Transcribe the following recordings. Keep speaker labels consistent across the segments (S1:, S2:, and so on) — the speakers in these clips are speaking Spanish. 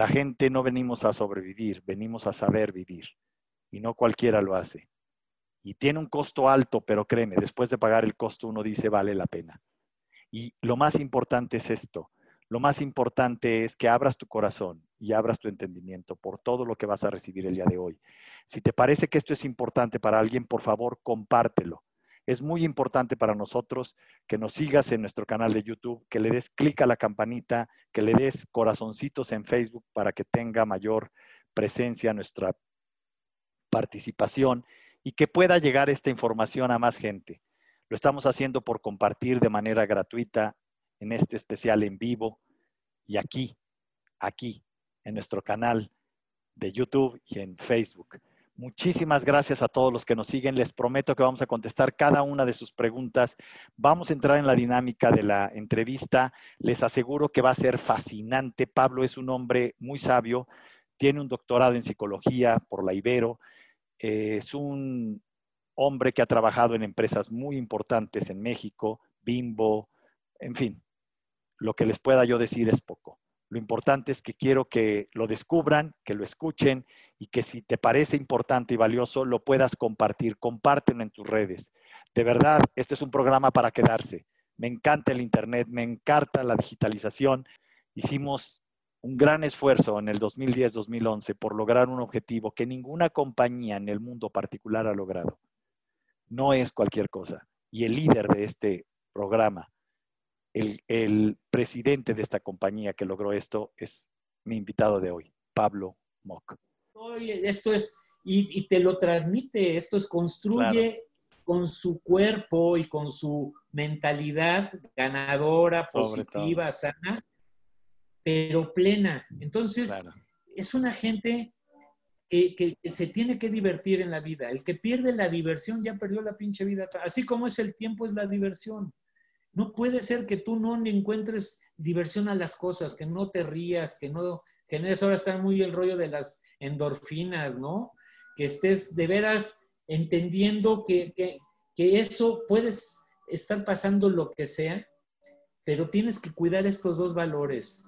S1: La gente no venimos a sobrevivir, venimos a saber vivir. Y no cualquiera lo hace. Y tiene un costo alto, pero créeme, después de pagar el costo uno dice vale la pena. Y lo más importante es esto. Lo más importante es que abras tu corazón y abras tu entendimiento por todo lo que vas a recibir el día de hoy. Si te parece que esto es importante para alguien, por favor, compártelo. Es muy importante para nosotros que nos sigas en nuestro canal de YouTube, que le des clic a la campanita, que le des corazoncitos en Facebook para que tenga mayor presencia nuestra participación y que pueda llegar esta información a más gente. Lo estamos haciendo por compartir de manera gratuita en este especial en vivo y aquí, aquí, en nuestro canal de YouTube y en Facebook. Muchísimas gracias a todos los que nos siguen. Les prometo que vamos a contestar cada una de sus preguntas. Vamos a entrar en la dinámica de la entrevista. Les aseguro que va a ser fascinante. Pablo es un hombre muy sabio. Tiene un doctorado en psicología por la Ibero. Es un hombre que ha trabajado en empresas muy importantes en México, Bimbo, en fin. Lo que les pueda yo decir es poco. Lo importante es que quiero que lo descubran, que lo escuchen y que si te parece importante y valioso, lo puedas compartir. Compártelo en tus redes. De verdad, este es un programa para quedarse. Me encanta el Internet, me encanta la digitalización. Hicimos un gran esfuerzo en el 2010-2011 por lograr un objetivo que ninguna compañía en el mundo particular ha logrado. No es cualquier cosa. Y el líder de este programa el, presidente de esta compañía que logró esto es mi invitado de hoy, Pablo Mock.
S2: Esto es, y, te lo transmite, esto es, construye con su cuerpo y con su mentalidad ganadora, positiva, sana, pero plena. Entonces, es una gente que, que, se tiene que divertir en la vida. El que pierde la diversión ya perdió la pinche vida. Así como es el tiempo, es la diversión. No puede ser que tú no encuentres diversión a las cosas, que no te rías, que no generes, ahora está muy el rollo de las endorfinas, ¿no? Que estés de veras entendiendo que, que, que eso puedes estar pasando lo que sea, pero tienes que cuidar estos dos valores.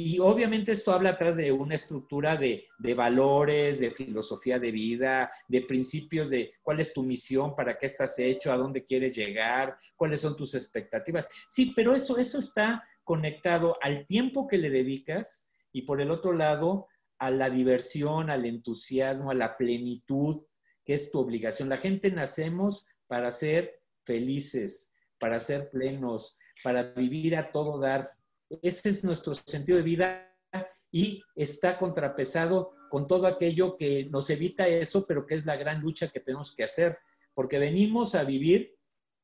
S2: Y obviamente esto habla atrás de una estructura de, valores, de filosofía de vida, de principios de cuál es tu misión, para qué estás hecho, a dónde quieres llegar, cuáles son tus expectativas. Sí, pero eso, eso está conectado al tiempo que le dedicas y por el otro lado a la diversión, al entusiasmo, a la plenitud, que es tu obligación. La gente nacemos para ser felices, para ser plenos, para vivir a todo dar ese es nuestro sentido de vida y está contrapesado con todo aquello que nos evita eso, pero que es la gran lucha que tenemos que hacer, porque venimos a vivir,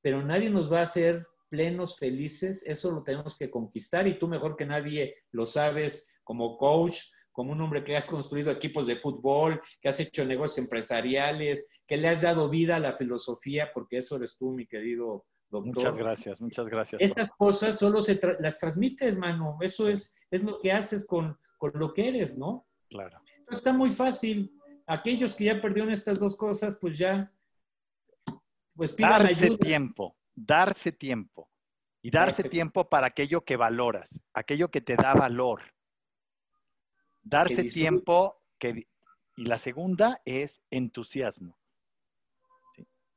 S2: pero nadie nos va a hacer plenos, felices, eso lo tenemos que conquistar y tú mejor que nadie lo sabes como coach, como un hombre que has construido equipos de fútbol, que has hecho negocios empresariales, que le has dado vida a la filosofía, porque eso eres tú, mi querido
S1: Muchas gracias, muchas gracias.
S2: Estas cosas solo se las transmites, mano. Eso es, es lo que haces con, lo que eres, ¿no?
S1: Claro.
S2: está muy fácil. Aquellos que ya perdieron estas dos cosas, pues ya,
S1: pues pidan darse tiempo, darse tiempo. Y darse, tiempo para aquello que valoras, aquello que te da valor. Darse tiempo que... Y la segunda es entusiasmo.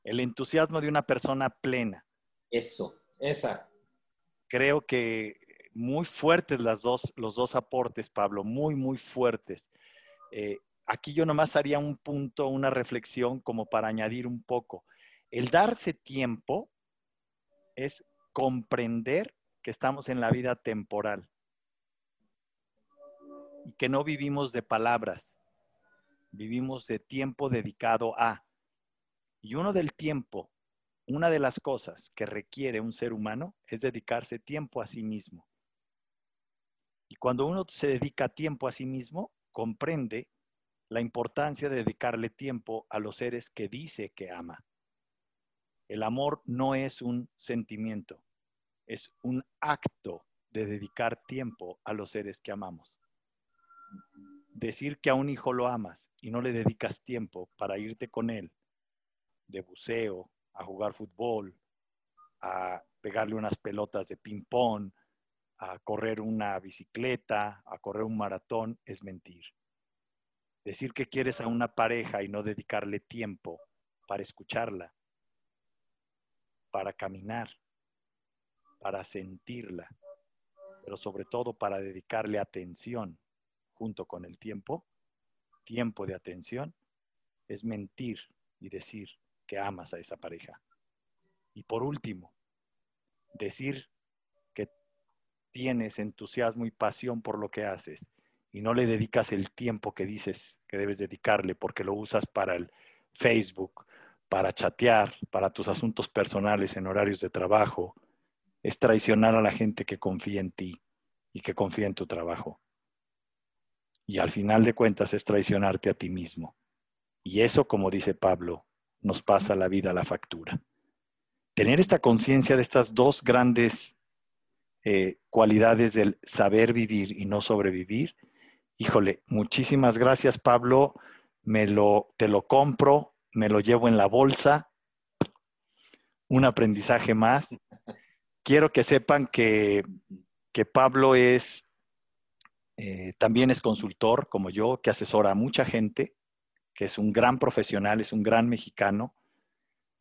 S1: El entusiasmo de una persona plena.
S2: Eso, esa.
S1: Creo que muy fuertes las dos, los dos aportes, Pablo, muy, muy fuertes. Eh, aquí yo nomás haría un punto, una reflexión como para añadir un poco. El darse tiempo es comprender que estamos en la vida temporal y que no vivimos de palabras, vivimos de tiempo dedicado a. Y uno del tiempo una de las cosas que requiere un ser humano es dedicarse tiempo a sí mismo. Y cuando uno se dedica tiempo a sí mismo, comprende la importancia de dedicarle tiempo a los seres que dice que ama. El amor no es un sentimiento, es un acto de dedicar tiempo a los seres que amamos. Decir que a un hijo lo amas y no le dedicas tiempo para irte con él de buceo, a jugar fútbol, a pegarle unas pelotas de ping-pong, a correr una bicicleta, a correr un maratón, es mentir. Decir que quieres a una pareja y no dedicarle tiempo para escucharla, para caminar, para sentirla, pero sobre todo para dedicarle atención junto con el tiempo, tiempo de atención, es mentir y decir que amas a esa pareja. Y por último, decir que tienes entusiasmo y pasión por lo que haces y no le dedicas el tiempo que dices que debes dedicarle porque lo usas para el Facebook, para chatear, para tus asuntos personales en horarios de trabajo, es traicionar a la gente que confía en ti y que confía en tu trabajo. Y al final de cuentas es traicionarte a ti mismo. Y eso, como dice Pablo, nos pasa la vida a la factura. Tener esta conciencia de estas dos grandes eh, cualidades del saber vivir y no sobrevivir, híjole, muchísimas gracias Pablo, me lo, te lo compro, me lo llevo en la bolsa, un aprendizaje más. Quiero que sepan que, Pablo es, eh, también es consultor como yo, que asesora a mucha gente que es un gran profesional, es un gran mexicano,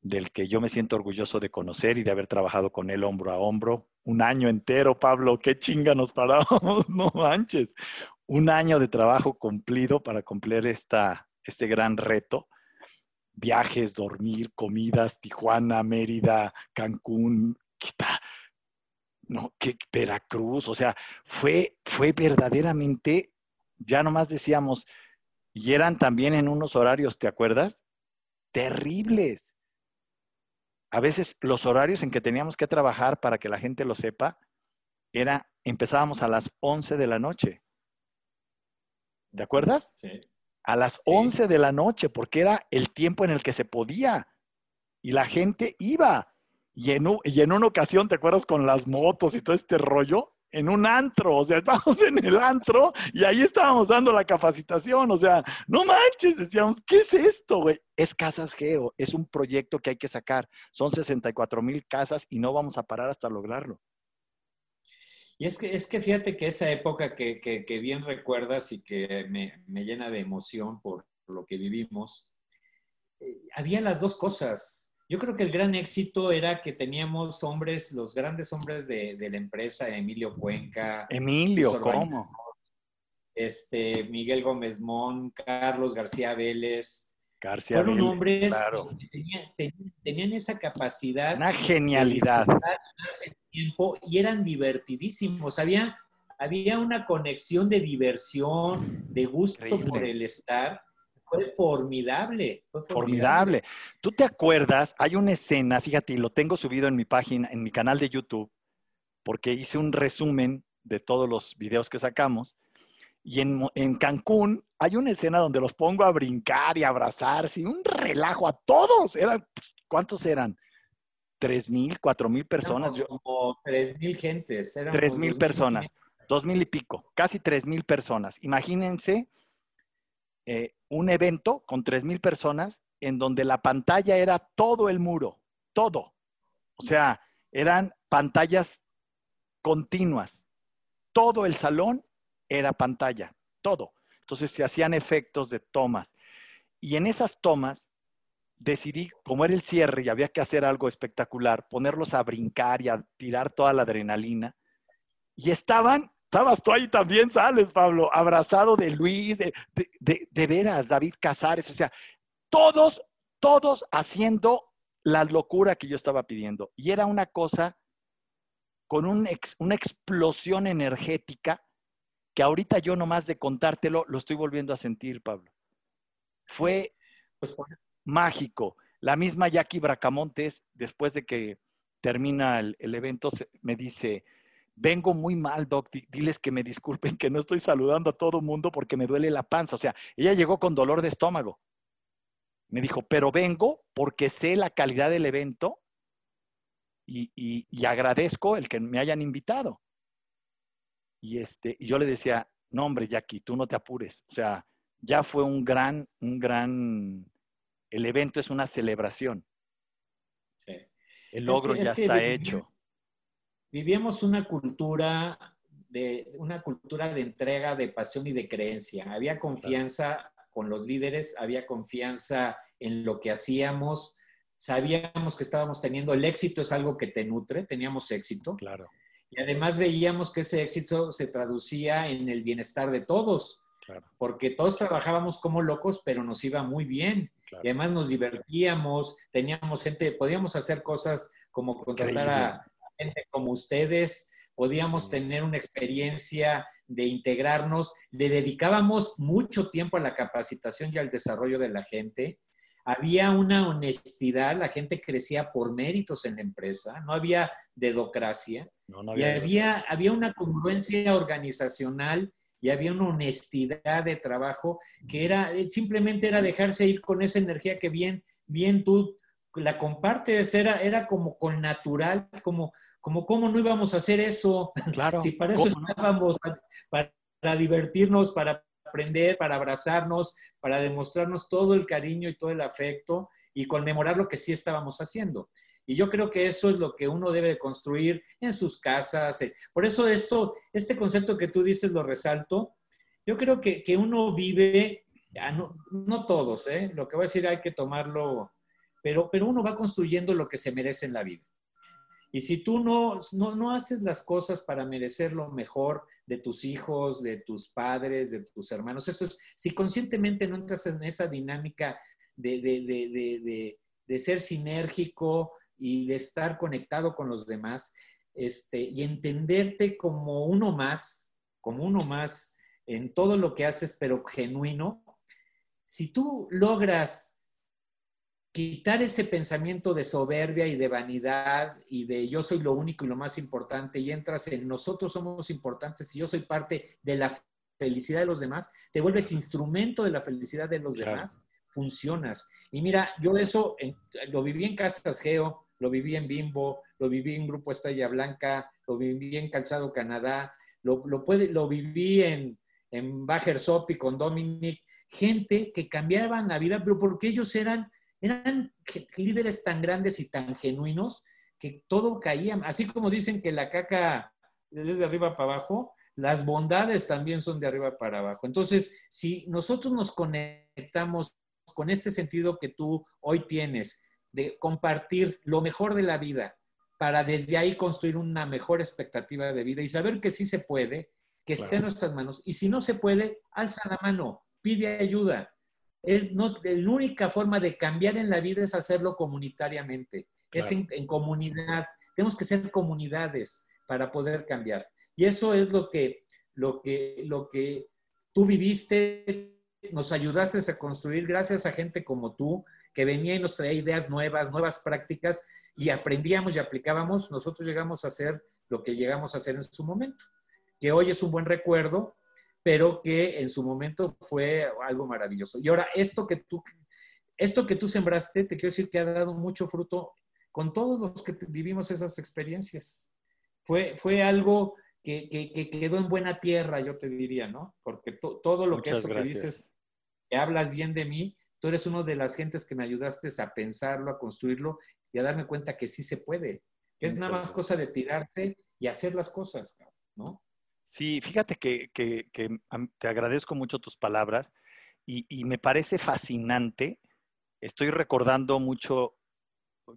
S1: del que yo me siento orgulloso de conocer y de haber trabajado con él hombro a hombro. Un año entero, Pablo, qué chinga nos paramos, no manches. Un año de trabajo cumplido para cumplir esta, este gran reto. Viajes, dormir, comidas, Tijuana, Mérida, Cancún, está, no, que Veracruz, o sea, fue, fue verdaderamente, ya nomás decíamos, y eran también en unos horarios, ¿te acuerdas? Terribles. A veces los horarios en que teníamos que trabajar para que la gente lo sepa, era, empezábamos a las 11 de la noche. ¿Te acuerdas? Sí. A las 11 de la noche, porque era el tiempo en el que se podía. Y la gente iba. Y en, y en una ocasión, ¿te acuerdas con las motos y todo este rollo? En un antro, o sea, estábamos en el antro y ahí estábamos dando la capacitación, o sea, no manches, decíamos, ¿qué es esto, güey? Es Casas Geo, es un proyecto que hay que sacar, son 64 mil casas y no vamos a parar hasta lograrlo.
S2: Y es que, es que fíjate que esa época que, que, bien recuerdas y que me, me, llena de emoción por lo que vivimos, eh, había las dos cosas, yo creo que el gran éxito era que teníamos hombres, los grandes hombres de, la empresa, Emilio Cuenca.
S1: Emilio, ¿cómo?
S2: Este, Miguel Gómez Mon, Carlos García Vélez. García Fueron hombres que tenían, esa capacidad.
S1: Una genialidad.
S2: tiempo y eran divertidísimos. Había, había una conexión de diversión, de gusto por el estar fue formidable,
S1: formidable. Tú te acuerdas, hay una escena, fíjate, y lo tengo subido en mi página, en mi canal de YouTube, porque hice un resumen de todos los videos que sacamos. Y en, en Cancún hay una escena donde los pongo a brincar y abrazarse, un relajo a todos. Eran, pues, ¿Cuántos eran? ¿Tres mil, cuatro mil personas?
S2: Como tres mil gentes.
S1: Tres mil personas, dos mil y pico, casi tres mil personas. Imagínense eh, un evento con 3.000 personas en donde la pantalla era todo el muro, todo. O sea, eran pantallas continuas. Todo el salón era pantalla, todo. Entonces se hacían efectos de tomas. Y en esas tomas decidí, como era el cierre y había que hacer algo espectacular, ponerlos a brincar y a tirar toda la adrenalina. Y estaban Estabas tú ahí también, sales, Pablo, abrazado de Luis, de, de, veras, David Casares, o sea, todos, todos haciendo la locura que yo estaba pidiendo. Y era una cosa con una explosión energética que ahorita yo nomás de contártelo lo estoy volviendo a sentir, Pablo. Fue pues, mágico. La misma Jackie Bracamontes, después de que termina el, el evento, me dice, vengo muy mal, doc, diles que me disculpen que no estoy saludando a todo mundo porque me duele la panza. O sea, ella llegó con dolor de estómago. Me dijo, pero vengo porque sé la calidad del evento y, agradezco el que me hayan invitado. Y, este, y yo le decía, no hombre, Jackie, tú no te apures. O sea, ya fue un gran, un gran, el evento es una celebración. El logro ya está hecho.
S2: Vivíamos una cultura de una cultura de entrega, de pasión y de creencia. Había confianza con los líderes, había confianza en lo que hacíamos, sabíamos que estábamos teniendo, el éxito es algo que te nutre, teníamos éxito.
S1: Claro.
S2: Y además veíamos que ese éxito se traducía en el bienestar de todos, porque todos trabajábamos como locos, pero nos iba muy bien. Y además nos divertíamos, teníamos gente, podíamos hacer cosas como contratar a gente como ustedes, podíamos tener una experiencia de integrarnos, le dedicábamos mucho tiempo a la capacitación y al desarrollo de la gente. Había una honestidad, la gente crecía por méritos en la empresa, no había dedocracia, y había, había una congruencia organizacional y había una honestidad de trabajo que era, simplemente era dejarse ir con esa energía que bien, bien tú la compartes, era, era como con natural, como, como cómo no íbamos a hacer eso.
S1: Claro.
S2: si para eso estábamos, para divertirnos, para aprender, para abrazarnos, para demostrarnos todo el cariño y todo el afecto y conmemorar lo que sí estábamos haciendo. Y yo creo que eso es lo que uno debe de construir en sus casas. Eh. Por eso esto, este concepto que tú dices lo resalto. Yo creo que, que uno vive, no, no, todos, ¿eh? lo que voy a decir hay que tomarlo, pero, pero uno va construyendo lo que se merece en la vida. Y si tú no, no, no haces las cosas para merecer lo mejor, de tus hijos, de tus padres, de tus hermanos. Esto es, si conscientemente no entras en esa dinámica de, de, ser sinérgico y de estar conectado con los demás, este, y entenderte como uno más, como uno más en todo lo que haces, pero genuino, si tú logras quitar ese pensamiento de soberbia y de vanidad y de yo soy lo único y lo más importante y entras en nosotros somos importantes y yo soy parte de la felicidad de los demás, te vuelves instrumento de la felicidad de los demás, funcionas. Y mira, yo eso lo viví en Casas Geo, lo viví en Bimbo, lo viví en Grupo Estrella Blanca, lo viví en Calzado Canadá, lo, puede, lo viví en, en Bajer Sopi con Dominic, gente que cambiaban la vida, pero porque ellos eran eran líderes tan grandes y tan genuinos que todo caía, así como dicen que la caca es de arriba para abajo, las bondades también son de arriba para abajo. Entonces, si nosotros nos conectamos con este sentido que tú hoy tienes de compartir lo mejor de la vida para desde ahí construir una mejor expectativa de vida y saber que sí se puede, que esté en nuestras manos. Y si no se puede, alza la mano, pide ayuda, es no, la única forma de cambiar en la vida es hacerlo comunitariamente, es en, comunidad. Tenemos que ser comunidades para poder cambiar. Y eso es lo que, lo que, lo que tú viviste, nos ayudaste a construir gracias a gente como tú, que venía y nos traía ideas nuevas, nuevas prácticas, y aprendíamos y aplicábamos, nosotros llegamos a hacer lo que llegamos a hacer en su momento, que hoy es un buen recuerdo pero que en su momento fue algo maravilloso. Y ahora, esto que tú, esto que tú sembraste, te quiero decir que ha dado mucho fruto con todos los que vivimos esas experiencias. Fue, fue algo que, que, quedó en buena tierra, yo te diría, ¿no? Porque todo lo que, esto que dices, que hablas bien de mí, tú eres una de las gentes que me ayudaste a pensarlo, a construirlo y a darme cuenta que sí se puede. es nada más cosa de tirarse y hacer las cosas, ¿no?
S1: Sí, fíjate que, te agradezco mucho tus palabras y, me parece fascinante. Estoy recordando mucho,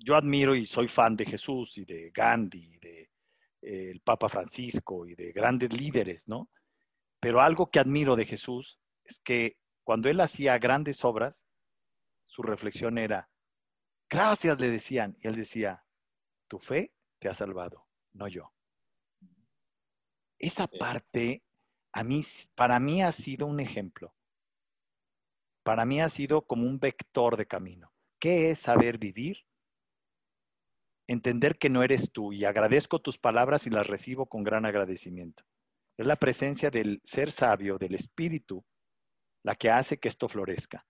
S1: yo admiro y soy fan de Jesús y de Gandhi, de eh, el Papa Francisco y de grandes líderes, ¿no? Pero algo que admiro de Jesús es que cuando él hacía grandes obras, su reflexión era, gracias le decían, y él decía, tu fe te ha salvado, no yo. Esa parte, a mí, para mí ha sido un ejemplo. Para mí ha sido como un vector de camino. ¿Qué es saber vivir? entender que no eres tú y agradezco tus palabras y las recibo con gran agradecimiento. Es la presencia del ser sabio, del espíritu, la que hace que esto florezca.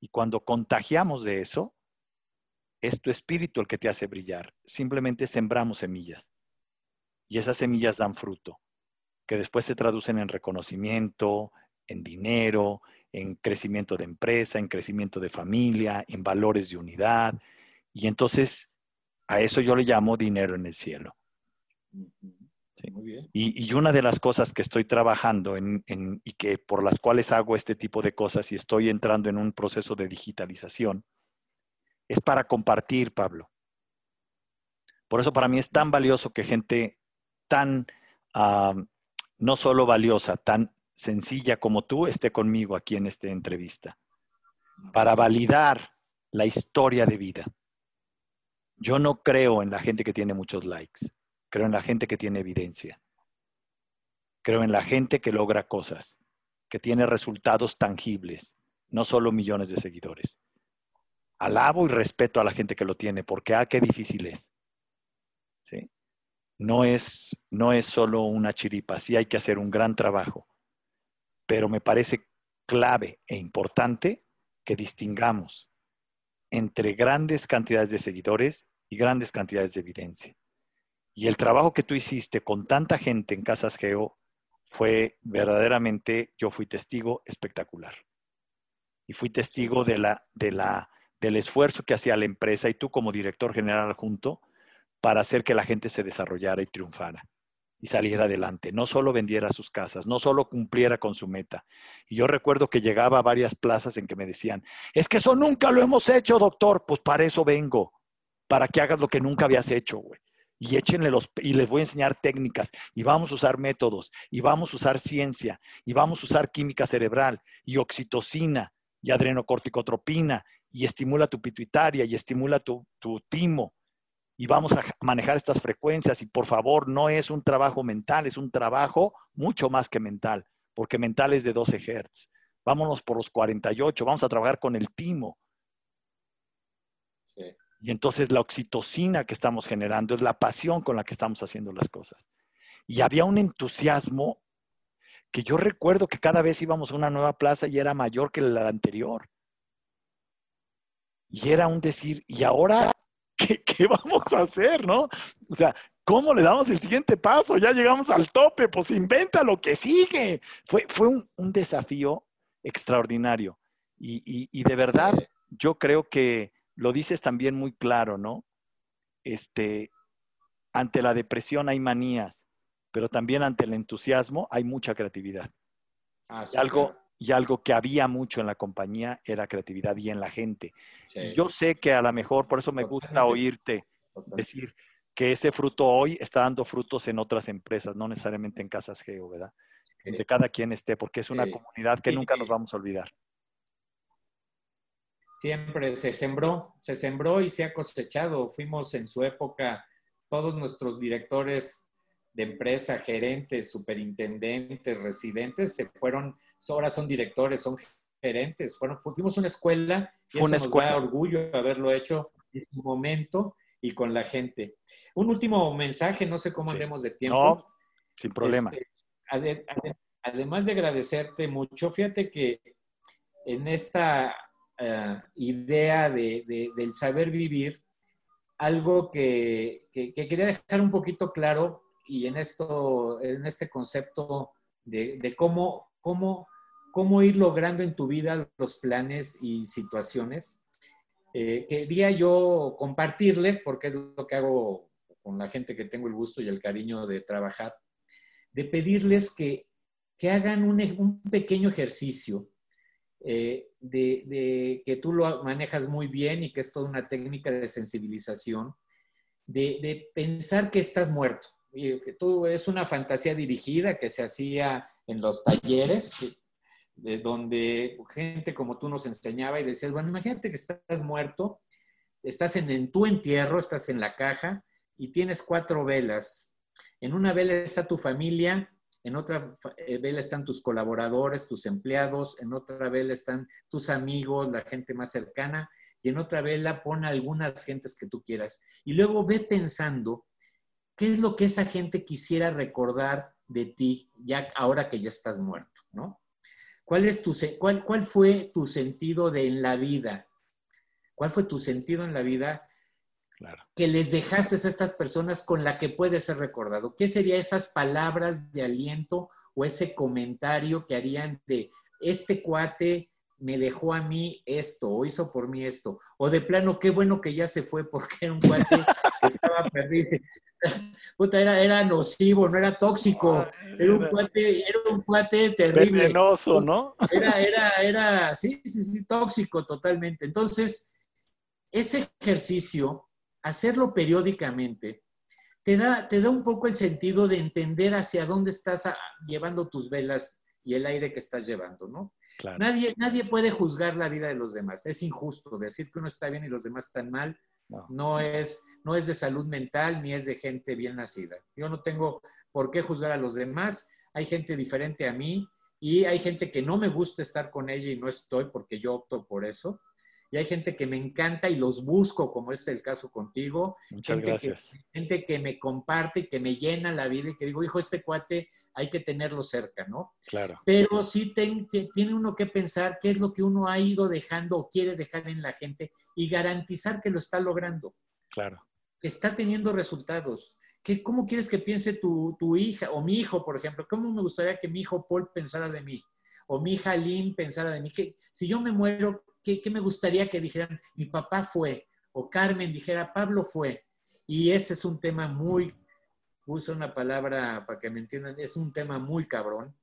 S1: Y cuando contagiamos de eso, es tu espíritu el que te hace brillar. Simplemente sembramos semillas. Y esas semillas dan fruto, que después se traducen en reconocimiento, en dinero, en crecimiento de empresa, en crecimiento de familia, en valores de unidad. Y entonces a eso yo le llamo dinero en el cielo. Y, una de las cosas que estoy trabajando en, y que por las cuales hago este tipo de cosas y estoy entrando en un proceso de digitalización es para compartir, Pablo. Por eso para mí es tan valioso que gente tan, ah, no solo valiosa, tan sencilla como tú esté conmigo aquí en esta entrevista, para validar la historia de vida. Yo no creo en la gente que tiene muchos likes, creo en la gente que tiene evidencia. Creo en la gente que logra cosas, que tiene resultados tangibles, no solo millones de seguidores. Alabo y respeto a la gente que lo tiene, porque ah, qué difícil es. No es, no es solo una chiripa, sí hay que hacer un gran trabajo, pero me parece clave e importante que distingamos entre grandes cantidades de seguidores y grandes cantidades de evidencia. Y el trabajo que tú hiciste con tanta gente en Casas Geo fue verdaderamente, yo fui testigo espectacular. Y fui testigo de la, de la, del esfuerzo que hacía la empresa y tú como director general junto para hacer que la gente se desarrollara y triunfara y saliera adelante. No solo vendiera sus casas, no solo cumpliera con su meta. Y yo recuerdo que llegaba a varias plazas en que me decían, es que eso nunca lo hemos hecho, doctor. Pues para eso vengo, para que hagas lo que nunca habías hecho, güey. Y échenle los, y les voy a enseñar técnicas, y vamos a usar métodos, y vamos a usar ciencia, y vamos a usar química cerebral, y oxitocina, y adrenocorticotropina, y estimula tu pituitaria, y estimula tu, tu timo, y vamos a manejar estas frecuencias y por favor no es un trabajo mental, es un trabajo mucho más que mental, porque mental es de 12 Hz. Vámonos por los 48, vamos a trabajar con el timo. Y entonces la oxitocina que estamos generando es la pasión con la que estamos haciendo las cosas. Y había un entusiasmo que yo recuerdo que cada vez íbamos a una nueva plaza y era mayor que la anterior. Y era un decir, y ahora ¿qué, vamos a hacer, no? O sea, ¿cómo le damos el siguiente paso? Ya llegamos al tope, pues inventa lo que sigue. Fue, fue un, desafío extraordinario. Y, de verdad, yo creo que lo dices también muy claro, ¿no? Este, ante la depresión hay manías, pero también ante el entusiasmo hay mucha creatividad. Ah, algo, y algo que había mucho en la compañía era creatividad y en la gente. Y yo sé que a lo mejor, por eso me gusta oírte decir que ese fruto hoy está dando frutos en otras empresas, no necesariamente en Casas Geo, ¿verdad? De cada quien esté, porque es una comunidad que nunca nos vamos a olvidar.
S2: Siempre se sembró, se sembró y se ha cosechado. Fuimos en su época, todos nuestros directores de empresa, gerentes, superintendentes, residentes, se fueron ahora son directores, son gerentes. Fueron, fuimos una escuela y una escuela. nos da orgullo haberlo hecho en su momento y con la gente. Un último mensaje, no sé cómo andemos de tiempo. No,
S1: sin problema.
S2: Este, además de agradecerte mucho, fíjate que en esta eh, idea de, del saber vivir, algo que, que, quería dejar un poquito claro y en, esto, en este concepto de, de cómo cómo, cómo ir logrando en tu vida los planes y situaciones. Eh, quería yo compartirles, porque es lo que hago con la gente que tengo el gusto y el cariño de trabajar, de pedirles que, que hagan un, un, pequeño ejercicio eh, de, de, que tú lo manejas muy bien y que es toda una técnica de sensibilización, de, de pensar que estás muerto. Tú es una fantasía dirigida que se hacía en los talleres, de donde gente como tú nos enseñaba y decías, bueno, imagínate que estás muerto, estás en, tu entierro, estás en la caja y tienes cuatro velas. En una vela está tu familia, en otra eh, vela están tus colaboradores, tus empleados, en otra vela están tus amigos, la gente más cercana, y en otra vela pon algunas gentes que tú quieras. Y luego ve pensando qué es lo que esa gente quisiera recordar de ti ya ahora que ya estás muerto, ¿no? ¿Cuál, es tu, cuál, cuál fue tu sentido de en la vida? ¿Cuál fue tu sentido en la vida claro. que les dejaste a estas personas con la que puedes ser recordado? ¿Qué serían esas palabras de aliento o ese comentario que harían de este cuate me dejó a mí esto o hizo por mí esto? O de plano, qué bueno que ya se fue porque era un cuate que estaba perdido. Puta, era, era nocivo, no era tóxico. Ah, era un cuate, era un cuate terrible.
S1: Venenoso, ¿no?
S2: Era, era, era, sí, sí, sí, tóxico totalmente. Entonces, ese ejercicio, hacerlo periódicamente, te da, te da un poco el sentido de entender hacia dónde estás llevando tus velas y el aire que estás llevando, ¿no? Nadie, nadie puede juzgar la vida de los demás. Es injusto decir que uno está bien y los demás están mal. No. es, no es de salud mental ni es de gente bien nacida. Yo no tengo por qué juzgar a los demás. Hay gente diferente a mí y hay gente que no me gusta estar con ella y no estoy porque yo opto por eso y hay gente que me encanta y los busco, como es el caso contigo.
S1: Muchas gracias.
S2: gente que me comparte y que me llena la vida y que digo, hijo, este cuate hay que tenerlo cerca, ¿no?
S1: Claro.
S2: Pero sí tiene uno que pensar qué es lo que uno ha ido dejando o quiere dejar en la gente y garantizar que lo está logrando.
S1: Claro.
S2: Que está teniendo resultados. ¿Qué, ¿Cómo quieres que piense tu, tu hija o mi hijo, por ejemplo? ¿Cómo me gustaría que mi hijo Paul pensara de mí? O mi hija Lynn pensara de mí. Que si yo me muero, ¿qué, me gustaría que dijeran? Mi papá fue, o Carmen dijera, Pablo fue. Y ese es un tema muy, uso una palabra para que me entiendan, es un tema muy cabrón.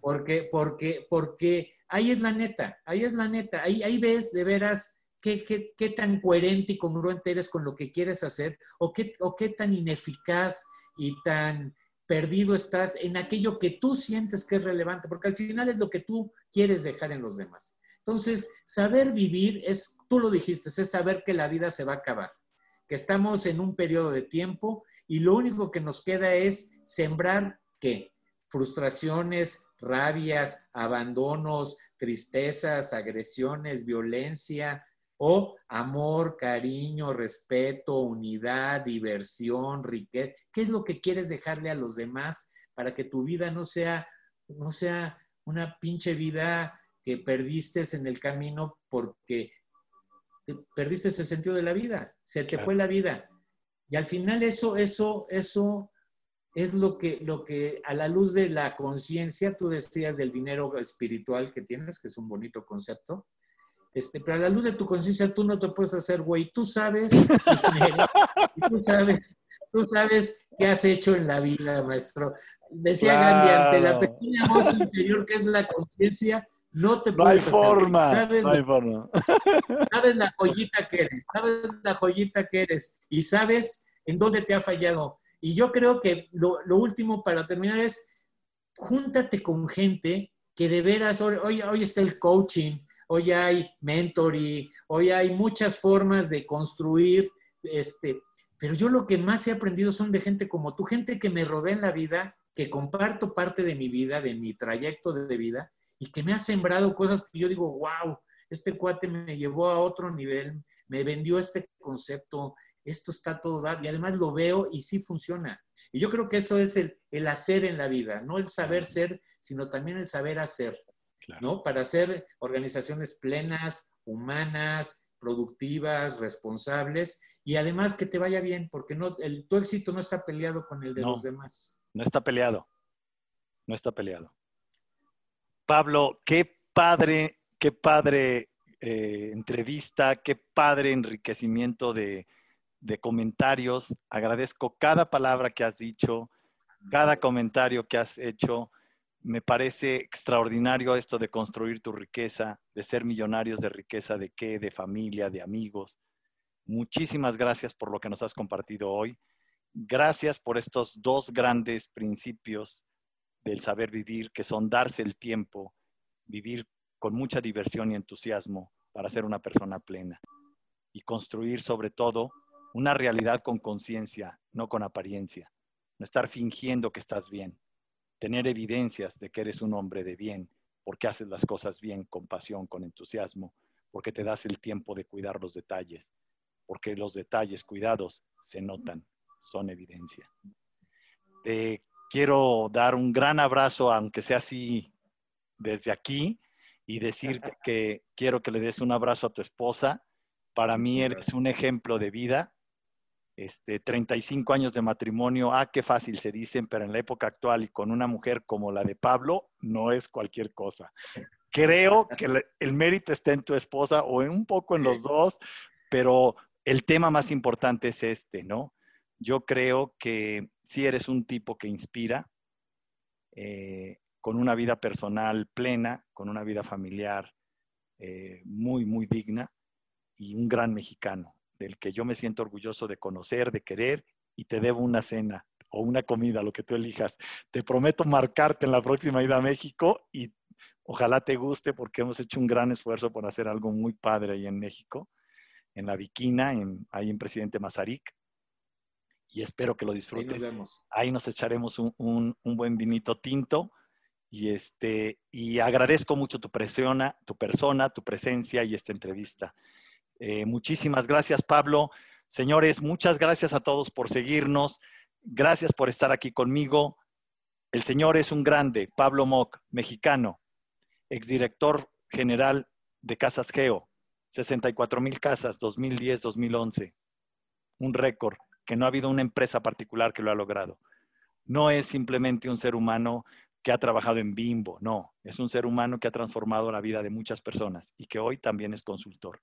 S2: Porque, porque, porque ahí es la neta, ahí es la neta, ahí, ahí ves de veras qué, qué, qué, tan coherente y congruente eres con lo que quieres hacer o qué, o qué tan ineficaz y tan perdido estás en aquello que tú sientes que es relevante, porque al final es lo que tú quieres dejar en los demás. Entonces, saber vivir es, tú lo dijiste, es saber que la vida se va a acabar, que estamos en un periodo de tiempo y lo único que nos queda es sembrar qué? Frustraciones, rabias, abandonos, tristezas, agresiones, violencia o amor, cariño, respeto, unidad, diversión, riqueza. ¿Qué es lo que quieres dejarle a los demás para que tu vida no sea, no sea una pinche vida que perdiste en el camino porque perdiste el sentido de la vida, se te fue la vida. Y al final eso, eso, eso es lo que, lo que a la luz de la conciencia, tú decías del dinero espiritual que tienes, que es un bonito concepto, este, pero a la luz de tu conciencia tú no te puedes hacer güey, tú sabes, tú sabes, tú sabes qué has hecho en la vida, maestro. Decía Gandhi, ante la pequeña voz interior que es la conciencia, no te
S1: hay forma. ¿Sabes, no hay forma.
S2: Sabes la joyita que eres, sabes la joyita que eres y sabes en dónde te ha fallado. Y yo creo que lo, último para terminar es, júntate con gente que de veras, hoy, hoy está el coaching, hoy hay mentoring, hoy hay muchas formas de construir, este, pero yo lo que más he aprendido son de gente como tú, gente que me rodea en la vida, que comparto parte de mi vida, de mi trayecto de vida, y que me ha sembrado cosas que yo digo, wow, este cuate me llevó a otro nivel, me vendió este concepto, esto está todo dado, y además lo veo y sí funciona. Y yo creo que eso es el, el hacer en la vida, no el saber ser, sino también el saber hacer, ¿no? Para hacer organizaciones plenas, humanas, productivas, responsables, y además que te vaya bien, porque no, el, tu éxito no está peleado con el de los demás.
S1: No está peleado, no está peleado. Pablo, qué padre, qué padre eh, entrevista, qué padre enriquecimiento de, comentarios. Agradezco cada palabra que has dicho, cada comentario que has hecho. Me parece extraordinario esto de construir tu riqueza, de ser millonarios de riqueza, de qué, de familia, de amigos. Muchísimas gracias por lo que nos has compartido hoy. Gracias por estos dos grandes principios del saber vivir, que son darse el tiempo, vivir con mucha diversión y entusiasmo para ser una persona plena y construir sobre todo una realidad con conciencia, no con apariencia. No estar fingiendo que estás bien, tener evidencias de que eres un hombre de bien, porque haces las cosas bien, con pasión, con entusiasmo, porque te das el tiempo de cuidar los detalles, porque los detalles cuidados se notan, son evidencia. Te quiero dar un gran abrazo, aunque sea así desde aquí, y decirte que quiero que le des un abrazo a tu esposa. Para mí eres un ejemplo de vida. Este, 35 años de matrimonio, ah, qué fácil se dicen, pero en la época actual y con una mujer como la de Pablo, no es cualquier cosa. Creo que el, mérito está en tu esposa o en un poco en los dos, pero el tema más importante es este, ¿no? Yo creo que si eres un tipo que inspira, eh, con una vida personal plena, con una vida familiar eh, muy, muy digna y un gran mexicano, del que yo me siento orgulloso de conocer, de querer y te debo una cena o una comida, lo que tú elijas. Te prometo marcarte en la próxima ida a México y ojalá te guste porque hemos hecho un gran esfuerzo por hacer algo muy padre ahí en México, en la Viquina, en, ahí en Presidente Mazarik. Y espero que lo disfrutes. Ahí nos, echaremos un, un buen vinito tinto y, este, y agradezco mucho tu, persona, tu persona, tu presencia y esta entrevista. Eh, muchísimas gracias, Pablo. Señores, muchas gracias a todos por seguirnos. Gracias por estar aquí conmigo. El señor es un grande, Pablo Mock, mexicano, exdirector general de Casas Geo, 64 mil casas, 2010-2011. Un récord que no ha habido una empresa particular que lo ha logrado. No es simplemente un ser humano que ha trabajado en Bimbo, no, es un ser humano que ha transformado la vida de muchas personas y que hoy también es consultor.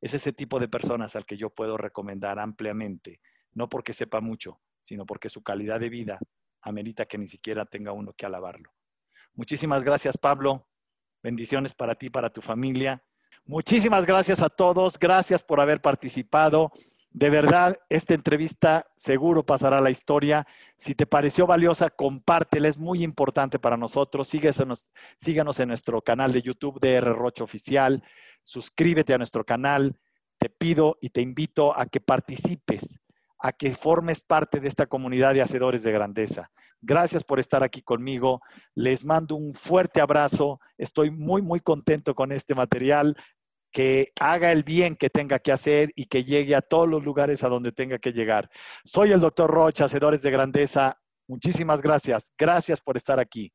S1: Es ese tipo de personas al que yo puedo recomendar ampliamente, no porque sepa mucho, sino porque su calidad de vida amerita que ni siquiera tenga uno que alabarlo. Muchísimas gracias, Pablo. Bendiciones para ti, para tu familia. Muchísimas gracias a todos. Gracias por haber participado. De verdad, esta entrevista seguro pasará a la historia. Si te pareció valiosa, compártela, es muy importante para nosotros. Síguenos, en nuestro canal de YouTube de. Rocha Oficial. Suscríbete a nuestro canal. Te pido y te invito a que participes, a que formes parte de esta comunidad de hacedores de grandeza. Gracias por estar aquí conmigo. Les mando un fuerte abrazo. Estoy muy, muy contento con este material que haga el bien que tenga que hacer y que llegue a todos los lugares a donde tenga que llegar. Soy el doctor Rocha, Hacedores de Grandeza. Muchísimas gracias. Gracias por estar aquí.